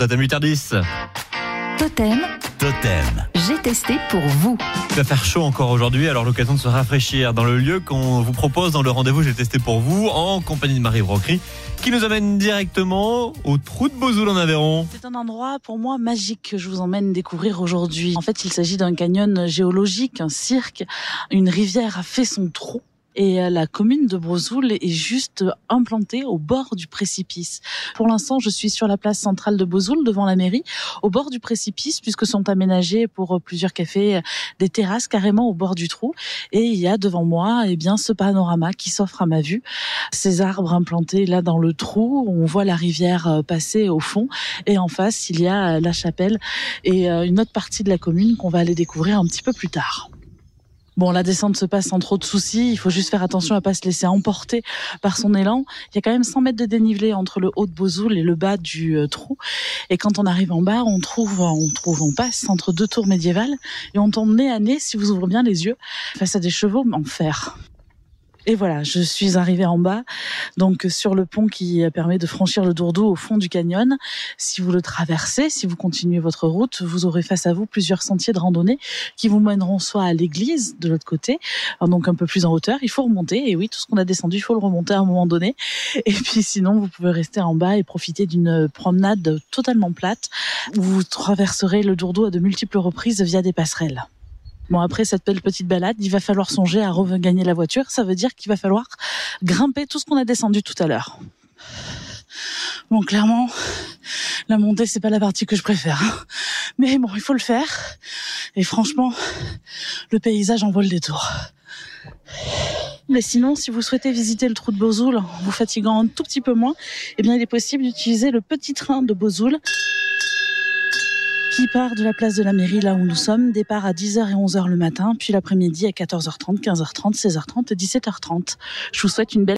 Totem 8h10. Totem, Totem. j'ai testé pour vous. Il va faire chaud encore aujourd'hui, alors l'occasion de se rafraîchir dans le lieu qu'on vous propose dans le rendez-vous J'ai testé pour vous en compagnie de Marie Brocry qui nous amène directement au trou de Bozoul en Aveyron. C'est un endroit pour moi magique que je vous emmène découvrir aujourd'hui. En fait, il s'agit d'un canyon géologique, un cirque. Une rivière a fait son trou. Et euh, la commune de Brozoul est juste implantée au bord du précipice. Pour l'instant, je suis sur la place centrale de Bozoul, devant la mairie, au bord du précipice, puisque sont aménagés pour euh, plusieurs cafés des terrasses carrément au bord du trou. Et il y a devant moi, eh bien, ce panorama qui s'offre à ma vue. Ces arbres implantés là dans le trou, on voit la rivière euh, passer au fond. Et en face, il y a la chapelle et une autre partie de la commune qu'on va aller découvrir un petit peu plus tard. Bon, la descente se passe sans trop de soucis. Il faut juste faire attention à pas se laisser emporter par son élan. Il y a quand même 100 mètres de dénivelé entre le haut de Bozoul et le bas du euh, trou. Et quand on arrive en bas, on trouve, on trouve, on passe entre deux tours médiévales et on tombe nez à nez, si vous ouvrez bien les yeux, face à des chevaux en fer. Et voilà, je suis arrivée en bas, donc sur le pont qui permet de franchir le Dourdou au fond du canyon. Si vous le traversez, si vous continuez votre route, vous aurez face à vous plusieurs sentiers de randonnée qui vous mèneront soit à l'église de l'autre côté, donc un peu plus en hauteur. Il faut remonter, et oui, tout ce qu'on a descendu, il faut le remonter à un moment donné. Et puis sinon, vous pouvez rester en bas et profiter d'une promenade totalement plate. Vous traverserez le Dourdou à de multiples reprises via des passerelles. Bon, après cette belle petite balade, il va falloir songer à regagner la voiture. Ça veut dire qu'il va falloir grimper tout ce qu'on a descendu tout à l'heure. Bon, clairement, la montée, c'est pas la partie que je préfère. hein. Mais bon, il faut le faire. Et franchement, le paysage en vaut le détour. Mais sinon, si vous souhaitez visiter le trou de Bozoul en vous fatiguant un tout petit peu moins, eh bien, il est possible d'utiliser le petit train de Bozoul qui part de la place de la mairie, là où nous sommes, départ à 10h et 11h le matin, puis l'après-midi à 14h30, 15h30, 16h30 et 17h30. Je vous souhaite une belle